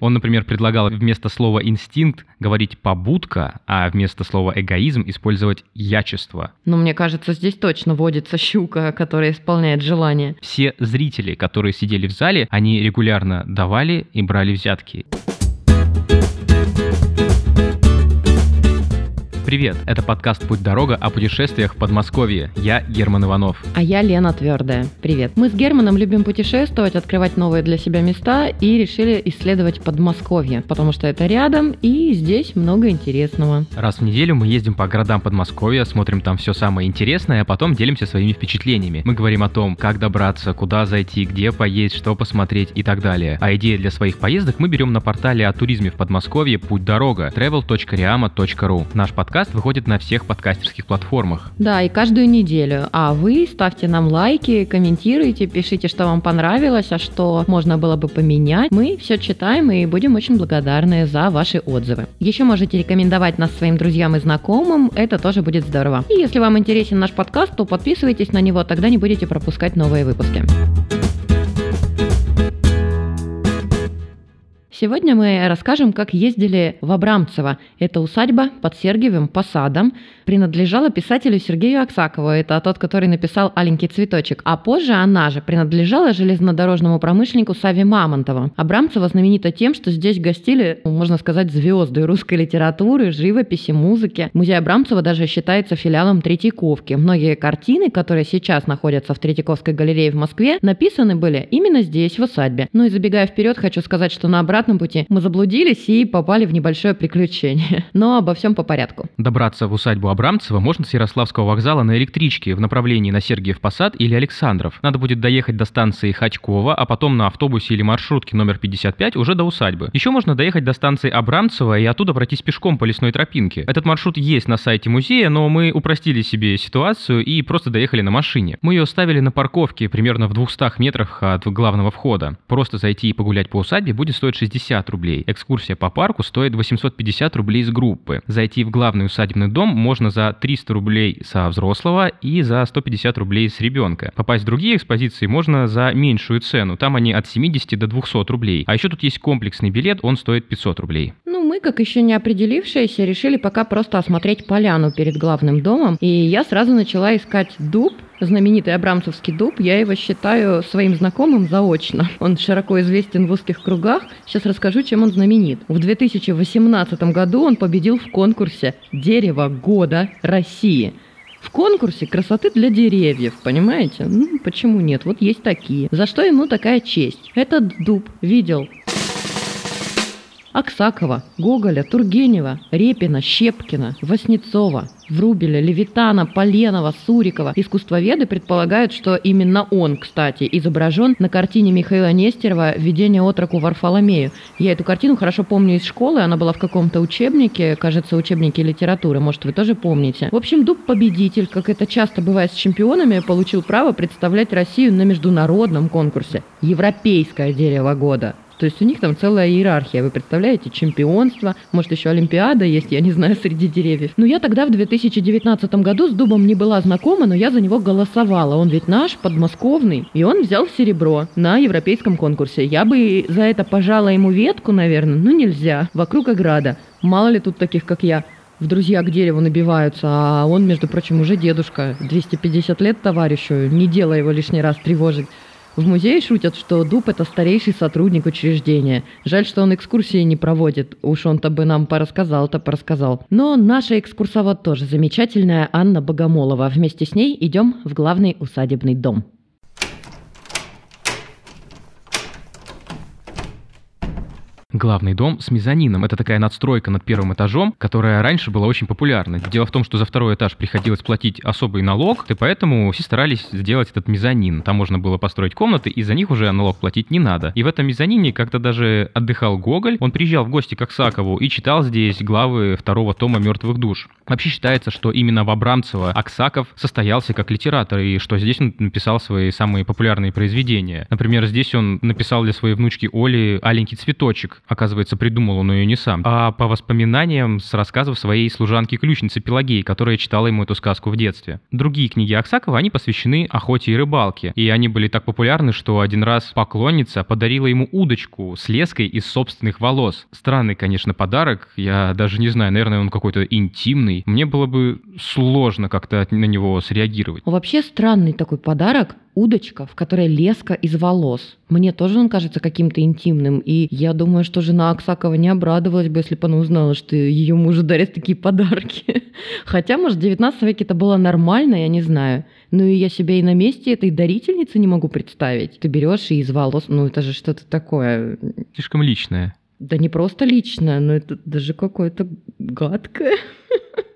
Он, например, предлагал вместо слова «инстинкт» говорить «побудка», а вместо слова «эгоизм» использовать «ячество». Но мне кажется, здесь точно водится щука, которая исполняет желание. Все зрители, которые сидели в зале, они регулярно давали и брали взятки. Привет, это подкаст «Путь-дорога» о путешествиях в Подмосковье. Я Герман Иванов. А я Лена Твердая. Привет. Мы с Германом любим путешествовать, открывать новые для себя места и решили исследовать Подмосковье, потому что это рядом и здесь много интересного. Раз в неделю мы ездим по городам Подмосковья, смотрим там все самое интересное, а потом делимся своими впечатлениями. Мы говорим о том, как добраться, куда зайти, где поесть, что посмотреть и так далее. А идеи для своих поездок мы берем на портале о туризме в Подмосковье «Путь-дорога» travel.riama.ru. Наш подкаст подкаст выходит на всех подкастерских платформах. Да, и каждую неделю. А вы ставьте нам лайки, комментируйте, пишите, что вам понравилось, а что можно было бы поменять. Мы все читаем и будем очень благодарны за ваши отзывы. Еще можете рекомендовать нас своим друзьям и знакомым, это тоже будет здорово. И если вам интересен наш подкаст, то подписывайтесь на него, тогда не будете пропускать новые выпуски. Сегодня мы расскажем, как ездили в Абрамцево. Это усадьба под Сергиевым посадом. Принадлежала писателю Сергею Аксакову. Это тот, который написал «Аленький цветочек». А позже она же принадлежала железнодорожному промышленнику Саве Мамонтову. Абрамцево знаменита тем, что здесь гостили, можно сказать, звезды русской литературы, живописи, музыки. Музей Абрамцева даже считается филиалом Третьяковки. Многие картины, которые сейчас находятся в Третьяковской галерее в Москве, написаны были именно здесь, в усадьбе. Ну и забегая вперед, хочу сказать, что на обратном обратном пути мы заблудились и попали в небольшое приключение. Но обо всем по порядку. Добраться в усадьбу Абрамцева можно с Ярославского вокзала на электричке в направлении на Сергиев Посад или Александров. Надо будет доехать до станции Хачкова, а потом на автобусе или маршрутке номер 55 уже до усадьбы. Еще можно доехать до станции Абрамцева и оттуда пройтись пешком по лесной тропинке. Этот маршрут есть на сайте музея, но мы упростили себе ситуацию и просто доехали на машине. Мы ее ставили на парковке примерно в 200 метрах от главного входа. Просто зайти и погулять по усадьбе будет стоить 60 60 рублей. Экскурсия по парку стоит 850 рублей с группы. Зайти в главный усадебный дом можно за 300 рублей со взрослого и за 150 рублей с ребенка. Попасть в другие экспозиции можно за меньшую цену. Там они от 70 до 200 рублей. А еще тут есть комплексный билет, он стоит 500 рублей. Ну, мы, как еще не определившиеся, решили пока просто осмотреть поляну перед главным домом. И я сразу начала искать дуб, знаменитый Абрамцевский дуб, я его считаю своим знакомым заочно. Он широко известен в узких кругах. Сейчас расскажу, чем он знаменит. В 2018 году он победил в конкурсе «Дерево года России». В конкурсе красоты для деревьев, понимаете? Ну, почему нет? Вот есть такие. За что ему такая честь? Этот дуб видел Аксакова, Гоголя, Тургенева, Репина, Щепкина, Васнецова, Врубеля, Левитана, Поленова, Сурикова. Искусствоведы предполагают, что именно он, кстати, изображен на картине Михаила Нестерова «Введение отроку Варфоломею». Я эту картину хорошо помню из школы, она была в каком-то учебнике, кажется, учебнике литературы, может, вы тоже помните. В общем, Дуб-победитель, как это часто бывает с чемпионами, получил право представлять Россию на международном конкурсе «Европейское дерево года». То есть у них там целая иерархия. Вы представляете, чемпионство, может еще Олимпиада есть, я не знаю, среди деревьев. Но я тогда в 2019 году с Дубом не была знакома, но я за него голосовала. Он ведь наш, подмосковный. И он взял серебро на европейском конкурсе. Я бы за это пожала ему ветку, наверное, но нельзя. Вокруг ограда. Мало ли тут таких, как я в друзья к дереву набиваются, а он, между прочим, уже дедушка, 250 лет товарищу, не делая его лишний раз тревожить. В музее шутят, что Дуб – это старейший сотрудник учреждения. Жаль, что он экскурсии не проводит. Уж он-то бы нам порассказал-то порассказал. Но наша экскурсовод тоже замечательная Анна Богомолова. Вместе с ней идем в главный усадебный дом. Главный дом с мезонином. Это такая надстройка над первым этажом, которая раньше была очень популярна. Дело в том, что за второй этаж приходилось платить особый налог, и поэтому все старались сделать этот мезонин. Там можно было построить комнаты, и за них уже налог платить не надо. И в этом мезонине как-то даже отдыхал Гоголь. Он приезжал в гости к Аксакову и читал здесь главы второго тома «Мертвых душ». Вообще считается, что именно в Абрамцево Аксаков состоялся как литератор, и что здесь он написал свои самые популярные произведения. Например, здесь он написал для своей внучки Оли «Аленький цветочек», Оказывается, придумал он ее не сам, а по воспоминаниям с рассказов своей служанки-ключницы Пелагеи, которая читала ему эту сказку в детстве. Другие книги Аксакова, они посвящены охоте и рыбалке, и они были так популярны, что один раз поклонница подарила ему удочку с леской из собственных волос. Странный, конечно, подарок, я даже не знаю, наверное, он какой-то интимный. Мне было бы сложно как-то на него среагировать. Вообще странный такой подарок, удочка, в которой леска из волос. Мне тоже он кажется каким-то интимным, и я думаю, что жена Аксакова не обрадовалась бы, если бы она узнала, что ее мужу дарят такие подарки. Хотя, может, в 19 веке это было нормально, я не знаю. Ну и я себя и на месте этой дарительницы не могу представить. Ты берешь и из волос, ну это же что-то такое. Слишком личное. Да не просто личное, но это даже какое-то гадкое.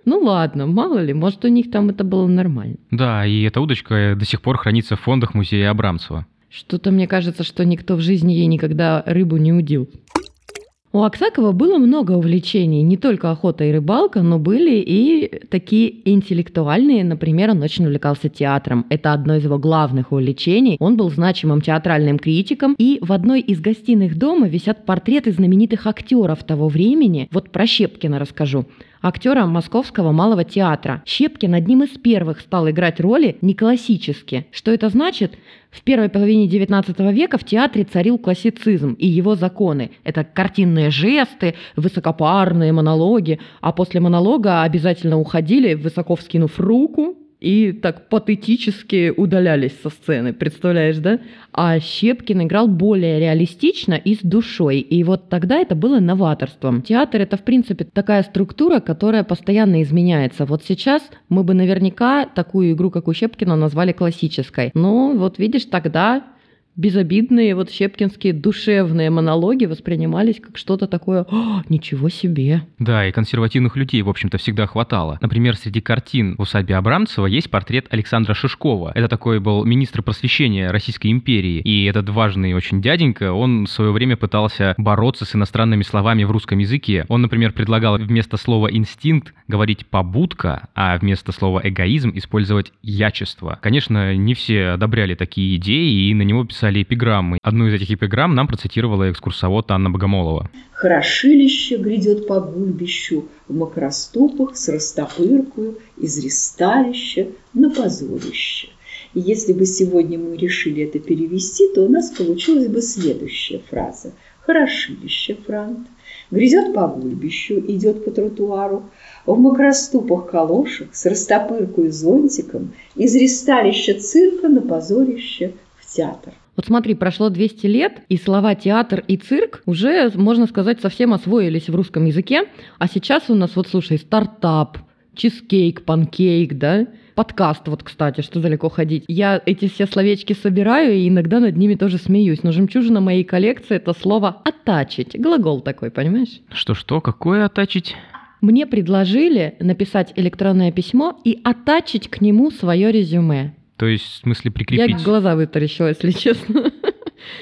Ну ладно, мало ли, может у них там это было нормально. Да, и эта удочка до сих пор хранится в фондах музея Абрамцева. Что-то мне кажется, что никто в жизни ей никогда рыбу не удил. У Аксакова было много увлечений, не только охота и рыбалка, но были и такие интеллектуальные. Например, он очень увлекался театром. Это одно из его главных увлечений. Он был значимым театральным критиком, и в одной из гостиных дома висят портреты знаменитых актеров того времени. Вот про Щепкина расскажу актера Московского малого театра. Щепкин одним из первых стал играть роли не классически. Что это значит? В первой половине XIX века в театре царил классицизм и его законы. Это картинные жесты, высокопарные монологи, а после монолога обязательно уходили, высоко вскинув руку, и так патетически удалялись со сцены, представляешь, да? А Щепкин играл более реалистично и с душой, и вот тогда это было новаторством. Театр — это, в принципе, такая структура, которая постоянно изменяется. Вот сейчас мы бы наверняка такую игру, как у Щепкина, назвали классической. Но вот видишь, тогда безобидные вот щепкинские душевные монологи воспринимались как что-то такое «О, «Ничего себе!». Да, и консервативных людей, в общем-то, всегда хватало. Например, среди картин в усадьбе Абрамцева есть портрет Александра Шишкова. Это такой был министр просвещения Российской империи. И этот важный очень дяденька, он в свое время пытался бороться с иностранными словами в русском языке. Он, например, предлагал вместо слова «инстинкт» говорить «побудка», а вместо слова «эгоизм» использовать «ячество». Конечно, не все одобряли такие идеи, и на него писали эпиграммы. Одну из этих эпиграмм нам процитировала экскурсовод Анна Богомолова. «Хорошилище грядет по гульбищу, в макроступах с растопыркую, из ресталища на позорище». И если бы сегодня мы решили это перевести, то у нас получилась бы следующая фраза. «Хорошилище, Франт, грязет по гульбищу, идет по тротуару, в макроступах калошах с растопыркой зонтиком, из ресталища цирка на позорище в театр. Вот смотри, прошло 200 лет, и слова театр и цирк уже, можно сказать, совсем освоились в русском языке. А сейчас у нас, вот слушай, стартап, чизкейк, панкейк, да? Подкаст, вот, кстати, что далеко ходить. Я эти все словечки собираю и иногда над ними тоже смеюсь. Но жемчужина моей коллекции — это слово «оттачить». Глагол такой, понимаешь? Что-что? Какое «оттачить»? Мне предложили написать электронное письмо и оттачить к нему свое резюме. То есть, в смысле, прикрепить? Я глаза вытаращила, если честно.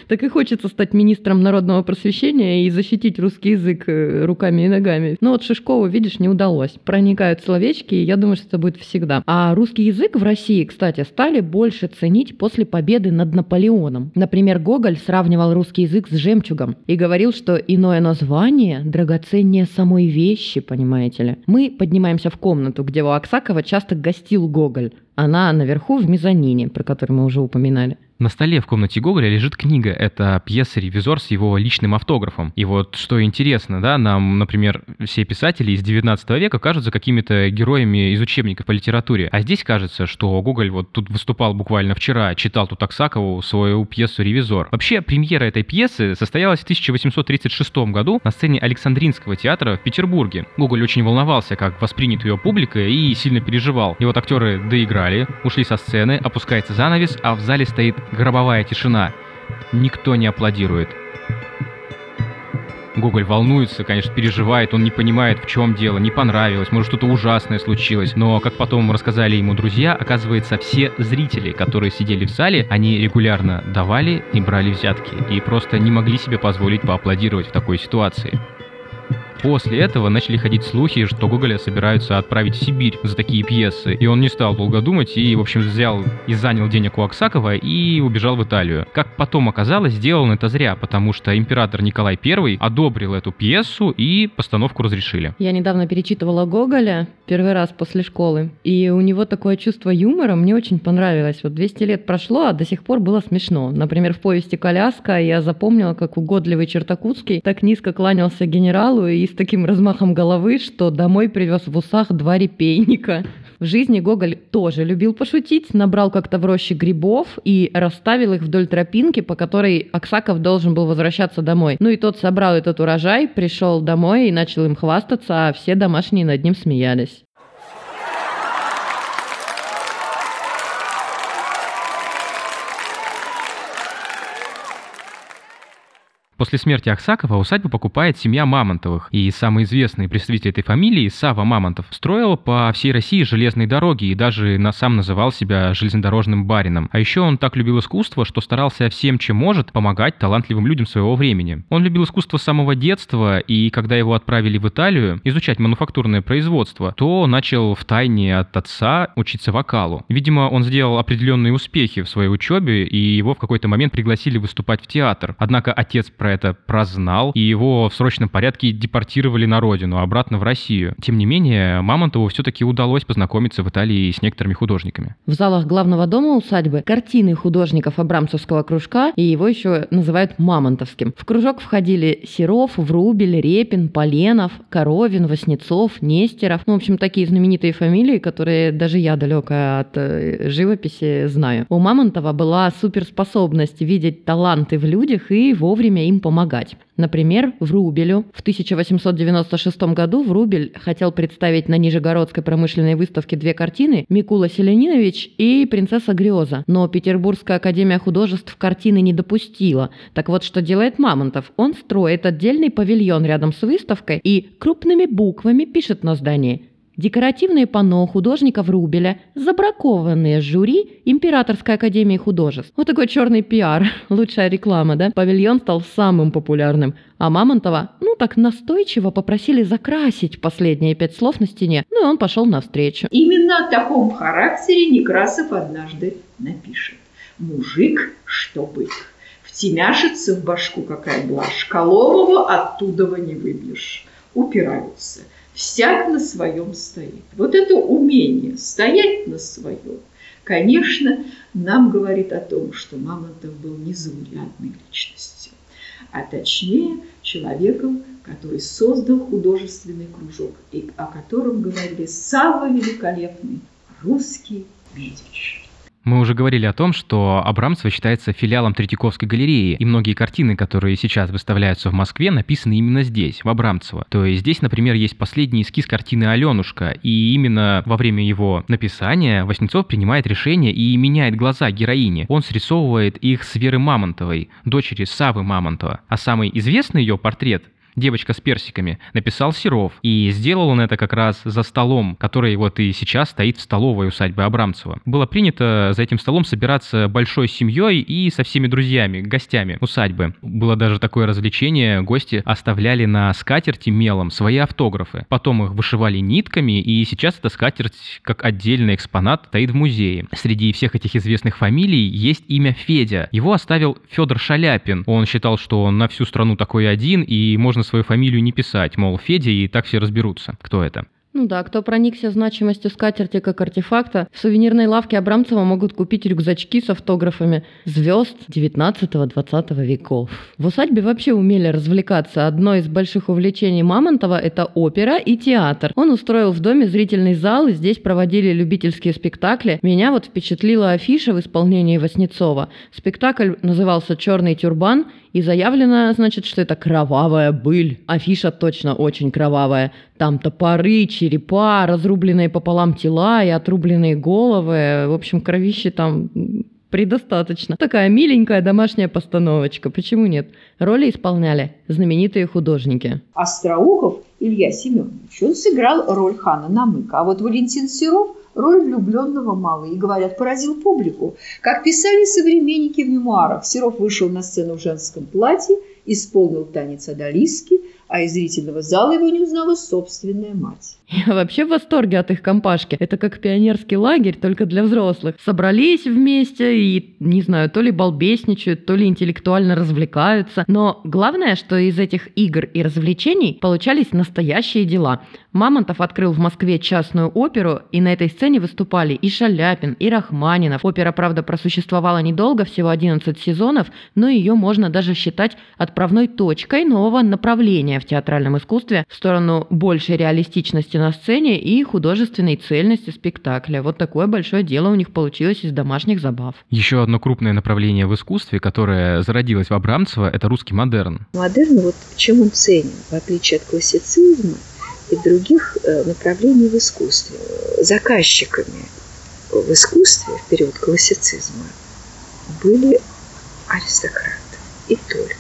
Так и хочется стать министром народного просвещения и защитить русский язык э, руками и ногами. Но вот Шишкову, видишь, не удалось. Проникают словечки, и я думаю, что это будет всегда. А русский язык в России, кстати, стали больше ценить после победы над Наполеоном. Например, Гоголь сравнивал русский язык с жемчугом и говорил, что иное название драгоценнее самой вещи, понимаете ли. Мы поднимаемся в комнату, где у Аксакова часто гостил Гоголь. Она наверху в мезонине, про который мы уже упоминали. На столе в комнате Гоголя лежит книга. Это пьеса «Ревизор» с его личным автографом. И вот что интересно, да, нам, например, все писатели из 19 века кажутся какими-то героями из учебников по литературе. А здесь кажется, что Гоголь вот тут выступал буквально вчера, читал тут Аксакову свою пьесу «Ревизор». Вообще, премьера этой пьесы состоялась в 1836 году на сцене Александринского театра в Петербурге. Гоголь очень волновался, как воспринят ее публика, и сильно переживал. И вот актеры доиграли, ушли со сцены, опускается занавес, а в зале стоит Гробовая тишина. Никто не аплодирует. Гоголь волнуется, конечно, переживает, он не понимает, в чем дело, не понравилось, может что-то ужасное случилось. Но, как потом рассказали ему друзья, оказывается, все зрители, которые сидели в зале, они регулярно давали и брали взятки, и просто не могли себе позволить поаплодировать в такой ситуации. После этого начали ходить слухи, что Гоголя собираются отправить в Сибирь за такие пьесы, и он не стал долго думать и, в общем, взял и занял денег у Аксакова и убежал в Италию. Как потом оказалось, сделал он это зря, потому что император Николай I одобрил эту пьесу и постановку разрешили. Я недавно перечитывала Гоголя первый раз после школы, и у него такое чувство юмора мне очень понравилось. Вот 200 лет прошло, а до сих пор было смешно. Например, в повести «Коляска» я запомнила, как угодливый Чертакутский так низко кланялся генералу и с таким размахом головы, что домой привез в усах два репейника. В жизни Гоголь тоже любил пошутить, набрал как-то в роще грибов и расставил их вдоль тропинки, по которой Аксаков должен был возвращаться домой. Ну и тот собрал этот урожай, пришел домой и начал им хвастаться, а все домашние над ним смеялись. После смерти Аксакова усадьбу покупает семья Мамонтовых, и самый известный представитель этой фамилии, Сава Мамонтов, строил по всей России железные дороги и даже на сам называл себя железнодорожным барином. А еще он так любил искусство, что старался всем, чем может, помогать талантливым людям своего времени. Он любил искусство с самого детства, и когда его отправили в Италию изучать мануфактурное производство, то начал в тайне от отца учиться вокалу. Видимо, он сделал определенные успехи в своей учебе, и его в какой-то момент пригласили выступать в театр. Однако отец про это прознал, и его в срочном порядке депортировали на родину, обратно в Россию. Тем не менее, Мамонтову все-таки удалось познакомиться в Италии с некоторыми художниками. В залах главного дома усадьбы картины художников Абрамцевского кружка, и его еще называют Мамонтовским. В кружок входили Серов, Врубель, Репин, Поленов, Коровин, Васнецов, Нестеров. Ну, в общем, такие знаменитые фамилии, которые даже я далекая от э, живописи знаю. У Мамонтова была суперспособность видеть таланты в людях и вовремя помогать. Например, Врубелю в 1896 году Врубель хотел представить на Нижегородской промышленной выставке две картины «Микула Селенинович» и «Принцесса Греза», но Петербургская академия художеств картины не допустила. Так вот, что делает Мамонтов? Он строит отдельный павильон рядом с выставкой и крупными буквами пишет на здании Декоративные панно художника Врубеля, забракованные жюри Императорской академии художеств. Вот такой черный пиар, лучшая реклама, да? Павильон стал самым популярным. А Мамонтова, ну так настойчиво попросили закрасить последние пять слов на стене, ну и он пошел навстречу. Именно о таком характере Некрасов однажды напишет. Мужик, что быть, втемяшится в башку какая блажь, Коломова оттуда не выбьешь. Упираются – всяк на своем стоит. Вот это умение стоять на своем, конечно, нам говорит о том, что Мамонтов был незаурядной личностью, а точнее человеком, который создал художественный кружок, и о котором говорили самый великолепный русский Медич. Мы уже говорили о том, что Абрамцево считается филиалом Третьяковской галереи, и многие картины, которые сейчас выставляются в Москве, написаны именно здесь, в Абрамцево. То есть здесь, например, есть последний эскиз картины «Аленушка», и именно во время его написания Васнецов принимает решение и меняет глаза героини. Он срисовывает их с Веры Мамонтовой, дочери Савы Мамонтова. А самый известный ее портрет девочка с персиками, написал Серов. И сделал он это как раз за столом, который вот и сейчас стоит в столовой усадьбы Абрамцева. Было принято за этим столом собираться большой семьей и со всеми друзьями, гостями усадьбы. Было даже такое развлечение, гости оставляли на скатерти мелом свои автографы. Потом их вышивали нитками, и сейчас эта скатерть как отдельный экспонат стоит в музее. Среди всех этих известных фамилий есть имя Федя. Его оставил Федор Шаляпин. Он считал, что он на всю страну такой один, и можно свою фамилию не писать, мол, Федя, и так все разберутся, кто это. Ну да, кто проникся значимостью скатерти как артефакта, в сувенирной лавке Абрамцева могут купить рюкзачки с автографами звезд 19-20 веков. В усадьбе вообще умели развлекаться. Одно из больших увлечений Мамонтова – это опера и театр. Он устроил в доме зрительный зал, и здесь проводили любительские спектакли. Меня вот впечатлила афиша в исполнении Васнецова. Спектакль назывался «Черный тюрбан», и заявлено, значит, что это кровавая быль. Афиша точно очень кровавая. Там топоры, черепа, разрубленные пополам тела и отрубленные головы. В общем, кровище там предостаточно. Такая миленькая домашняя постановочка. Почему нет? Роли исполняли знаменитые художники. Остроухов Илья Семенович, он сыграл роль хана Намыка. А вот Валентин Серов роль влюбленного мало и, говорят, поразил публику. Как писали современники в мемуарах, Серов вышел на сцену в женском платье, исполнил танец Адалиски, а из зрительного зала его не узнала собственная мать. Я вообще в восторге от их компашки. Это как пионерский лагерь, только для взрослых. Собрались вместе и, не знаю, то ли балбесничают, то ли интеллектуально развлекаются. Но главное, что из этих игр и развлечений получались настоящие дела. Мамонтов открыл в Москве частную оперу, и на этой сцене выступали и Шаляпин, и Рахманинов. Опера, правда, просуществовала недолго, всего 11 сезонов, но ее можно даже считать отправной точкой нового направления в театральном искусстве в сторону большей реалистичности на сцене и художественной цельности спектакля. Вот такое большое дело у них получилось из домашних забав. Еще одно крупное направление в искусстве, которое зародилось в Абрамцево, это русский модерн. Модерн, вот чем он ценен, в отличие от классицизма и других э, направлений в искусстве. Заказчиками в искусстве в период классицизма были аристократы и только.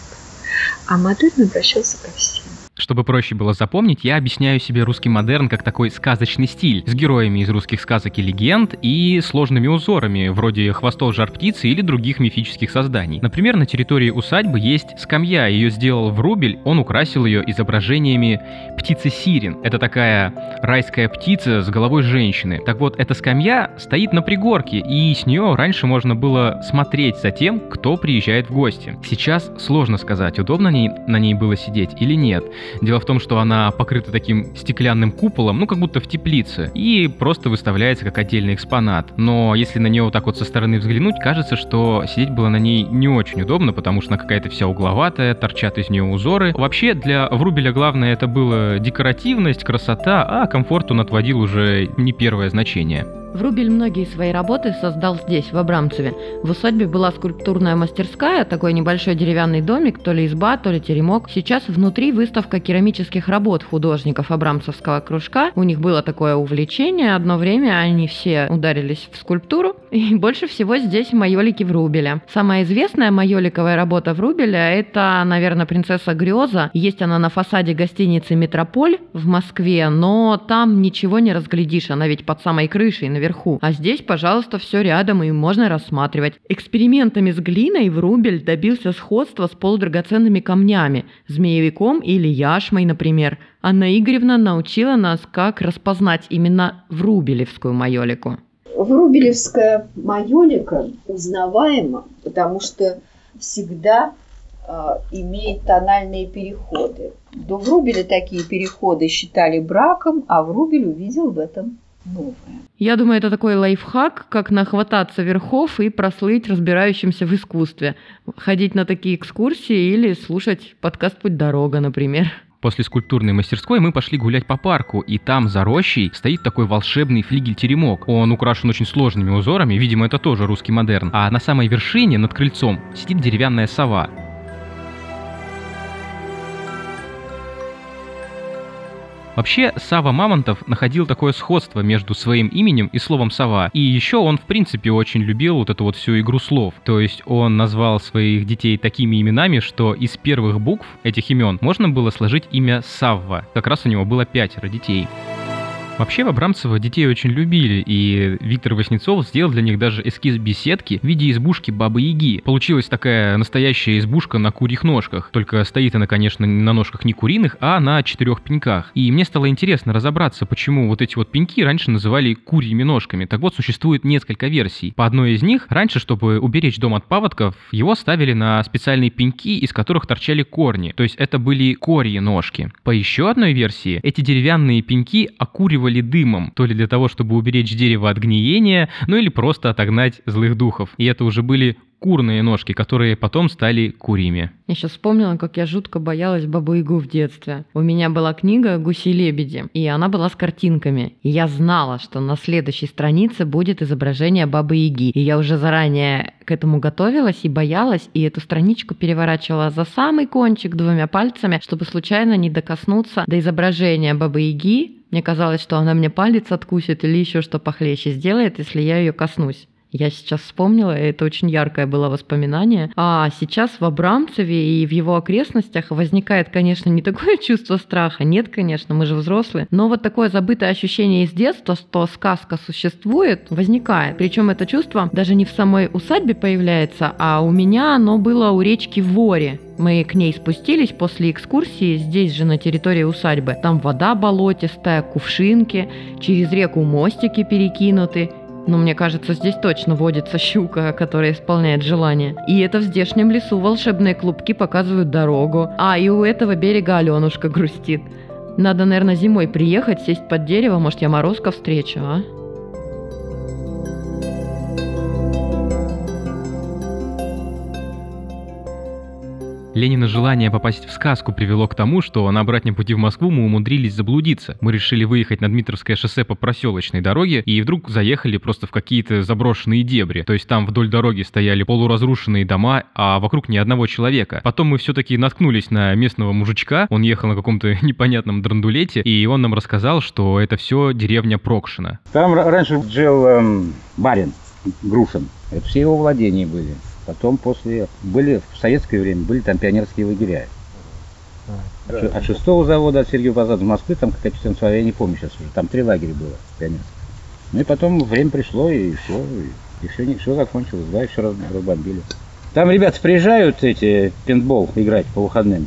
А модерн обращался ко всем. Чтобы проще было запомнить, я объясняю себе русский модерн как такой сказочный стиль, с героями из русских сказок и легенд и сложными узорами, вроде хвостов жар-птицы или других мифических созданий. Например, на территории усадьбы есть скамья, ее сделал Врубель, он украсил ее изображениями птицы Сирин. Это такая райская птица с головой женщины. Так вот, эта скамья стоит на пригорке, и с нее раньше можно было смотреть за тем, кто приезжает в гости. Сейчас сложно сказать, удобно на ней было сидеть или нет. Дело в том, что она покрыта таким стеклянным куполом, ну как будто в теплице, и просто выставляется как отдельный экспонат. Но если на нее вот так вот со стороны взглянуть, кажется, что сидеть было на ней не очень удобно, потому что она какая-то вся угловатая, торчат из нее узоры. Вообще для Врубеля главное это было декоративность, красота, а комфорт он отводил уже не первое значение. Врубель многие свои работы создал здесь, в Абрамцеве. В усадьбе была скульптурная мастерская, такой небольшой деревянный домик, то ли изба, то ли теремок. Сейчас внутри выставка керамических работ художников Абрамцевского кружка. У них было такое увлечение, одно время они все ударились в скульптуру. И больше всего здесь майолики Врубеля. Самая известная майоликовая работа Врубеля – это, наверное, «Принцесса Греза». Есть она на фасаде гостиницы «Метрополь» в Москве, но там ничего не разглядишь, она ведь под самой крышей, наверху. А здесь, пожалуйста, все рядом и можно рассматривать. Экспериментами с глиной Врубель добился сходства с полудрагоценными камнями, змеевиком или яшмой, например. Анна Игоревна научила нас, как распознать именно врубелевскую майолику. Врубелевская майолика узнаваема, потому что всегда э, имеет тональные переходы. До Врубеля такие переходы считали браком, а Врубель увидел в этом новое. Я думаю, это такой лайфхак, как нахвататься верхов и прослыть разбирающимся в искусстве. Ходить на такие экскурсии или слушать подкаст «Путь дорога», например. После скульптурной мастерской мы пошли гулять по парку, и там за рощей стоит такой волшебный флигель-теремок. Он украшен очень сложными узорами, видимо, это тоже русский модерн. А на самой вершине, над крыльцом, сидит деревянная сова. Вообще, Сава Мамонтов находил такое сходство между своим именем и словом «сова». И еще он, в принципе, очень любил вот эту вот всю игру слов. То есть он назвал своих детей такими именами, что из первых букв этих имен можно было сложить имя Савва. Как раз у него было пятеро детей. Вообще, Абрамцева детей очень любили, и Виктор Васнецов сделал для них даже эскиз беседки в виде избушки Бабы-Яги. Получилась такая настоящая избушка на курьих ножках, только стоит она, конечно, на ножках не куриных, а на четырех пеньках. И мне стало интересно разобраться, почему вот эти вот пеньки раньше называли курьими ножками. Так вот, существует несколько версий. По одной из них, раньше, чтобы уберечь дом от паводков, его ставили на специальные пеньки, из которых торчали корни, то есть это были корьи ножки. По еще одной версии, эти деревянные пеньки окуривали ли дымом, то ли для того, чтобы уберечь дерево от гниения, ну или просто отогнать злых духов. И это уже были курные ножки, которые потом стали курими. Я сейчас вспомнила, как я жутко боялась бабу-ягу в детстве. У меня была книга «Гуси-лебеди», и она была с картинками. И я знала, что на следующей странице будет изображение бабы-яги. И я уже заранее к этому готовилась и боялась, и эту страничку переворачивала за самый кончик двумя пальцами, чтобы случайно не докоснуться до изображения бабы-яги, мне казалось, что она мне палец откусит или еще что похлеще сделает, если я ее коснусь. Я сейчас вспомнила, это очень яркое было воспоминание. А сейчас в Абрамцеве и в его окрестностях возникает, конечно, не такое чувство страха. Нет, конечно, мы же взрослые. Но вот такое забытое ощущение из детства, что сказка существует, возникает. Причем это чувство даже не в самой усадьбе появляется, а у меня оно было у речки Вори. Мы к ней спустились после экскурсии здесь же на территории усадьбы. Там вода болотистая, кувшинки, через реку мостики перекинуты. Но мне кажется, здесь точно водится щука, которая исполняет желание. И это в здешнем лесу волшебные клубки показывают дорогу. А, и у этого берега Аленушка грустит. Надо, наверное, зимой приехать, сесть под дерево, может, я Морозко встречу, а? Ленина желание попасть в сказку привело к тому, что на обратном пути в Москву мы умудрились заблудиться. Мы решили выехать на Дмитровское шоссе по проселочной дороге и вдруг заехали просто в какие-то заброшенные дебри. То есть там вдоль дороги стояли полуразрушенные дома, а вокруг ни одного человека. Потом мы все-таки наткнулись на местного мужичка, он ехал на каком-то непонятном драндулете, и он нам рассказал, что это все деревня Прокшина. Там раньше жил эм, барин Грушин. Это все его владения были. Потом после... Были в советское время, были там пионерские лагеря. От, от шестого завода, от Сергея Посада в Москве, там какая-то там своя, я не помню сейчас уже, там три лагеря было пионерских. Ну и потом время пришло, и все, и, и все, не, все закончилось, да, и все раз, разбомбили. Там ребята приезжают эти пинтбол играть по выходным.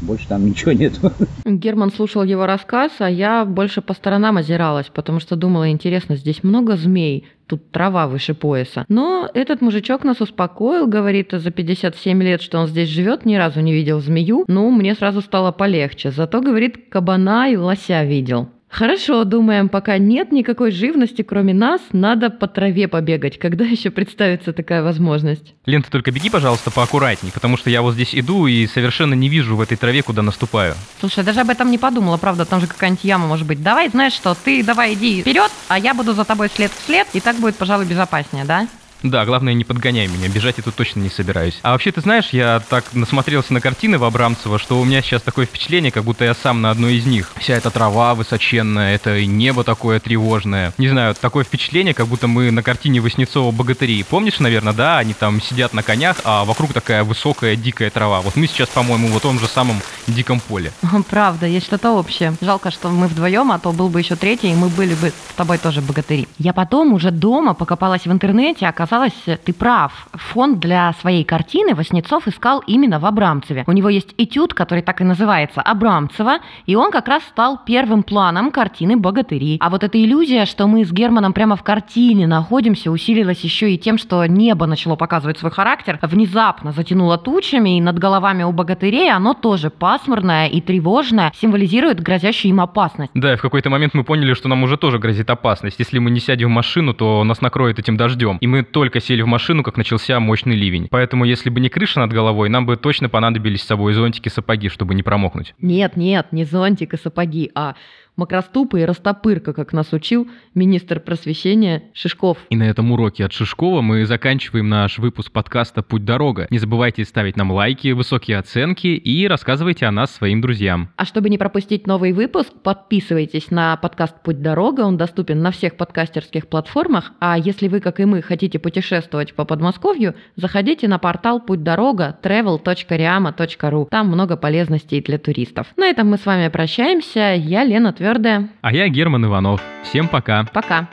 Больше там ничего нет. Герман слушал его рассказ, а я больше по сторонам озиралась, потому что думала, интересно, здесь много змей, тут трава выше пояса. Но этот мужичок нас успокоил, говорит, за 57 лет, что он здесь живет, ни разу не видел змею. Ну, мне сразу стало полегче. Зато, говорит, кабана и лося видел. Хорошо, думаем, пока нет никакой живности, кроме нас, надо по траве побегать. Когда еще представится такая возможность? Лен, ты только беги, пожалуйста, поаккуратней, потому что я вот здесь иду и совершенно не вижу в этой траве, куда наступаю. Слушай, я даже об этом не подумала, правда, там же какая-нибудь яма может быть. Давай, знаешь что, ты давай иди вперед, а я буду за тобой след в след, и так будет, пожалуй, безопаснее, да? Да, главное, не подгоняй меня, бежать я тут точно не собираюсь. А вообще, ты знаешь, я так насмотрелся на картины в Абрамцева, что у меня сейчас такое впечатление, как будто я сам на одной из них. Вся эта трава высоченная, это небо такое тревожное. Не знаю, такое впечатление, как будто мы на картине Васнецова «Богатыри». Помнишь, наверное, да? Они там сидят на конях, а вокруг такая высокая дикая трава. Вот мы сейчас, по-моему, в том же самом диком поле. Правда, есть что-то общее. Жалко, что мы вдвоем, а то был бы еще третий, и мы были бы с тобой тоже богатыри. Я потом уже дома покопалась в интернете, оказалось, оказалось, ты прав. Фонд для своей картины Васнецов искал именно в Абрамцеве. У него есть этюд, который так и называется «Абрамцева», и он как раз стал первым планом картины «Богатыри». А вот эта иллюзия, что мы с Германом прямо в картине находимся, усилилась еще и тем, что небо начало показывать свой характер, внезапно затянуло тучами, и над головами у богатырей оно тоже пасмурное и тревожное, символизирует грозящую им опасность. Да, и в какой-то момент мы поняли, что нам уже тоже грозит опасность. Если мы не сядем в машину, то нас накроет этим дождем. И мы только сели в машину, как начался мощный ливень. Поэтому, если бы не крыша над головой, нам бы точно понадобились с собой зонтики, сапоги, чтобы не промокнуть. Нет, нет, не зонтик и сапоги, а макроступы и растопырка, как нас учил министр просвещения Шишков. И на этом уроке от Шишкова мы заканчиваем наш выпуск подкаста «Путь дорога». Не забывайте ставить нам лайки, высокие оценки и рассказывайте о нас своим друзьям. А чтобы не пропустить новый выпуск, подписывайтесь на подкаст «Путь дорога». Он доступен на всех подкастерских платформах. А если вы, как и мы, хотите путешествовать по Подмосковью, заходите на портал «Путь дорога» travel.riama.ru. Там много полезностей для туристов. На этом мы с вами прощаемся. Я Лена Твердая твердая. А я Герман Иванов. Всем пока. Пока.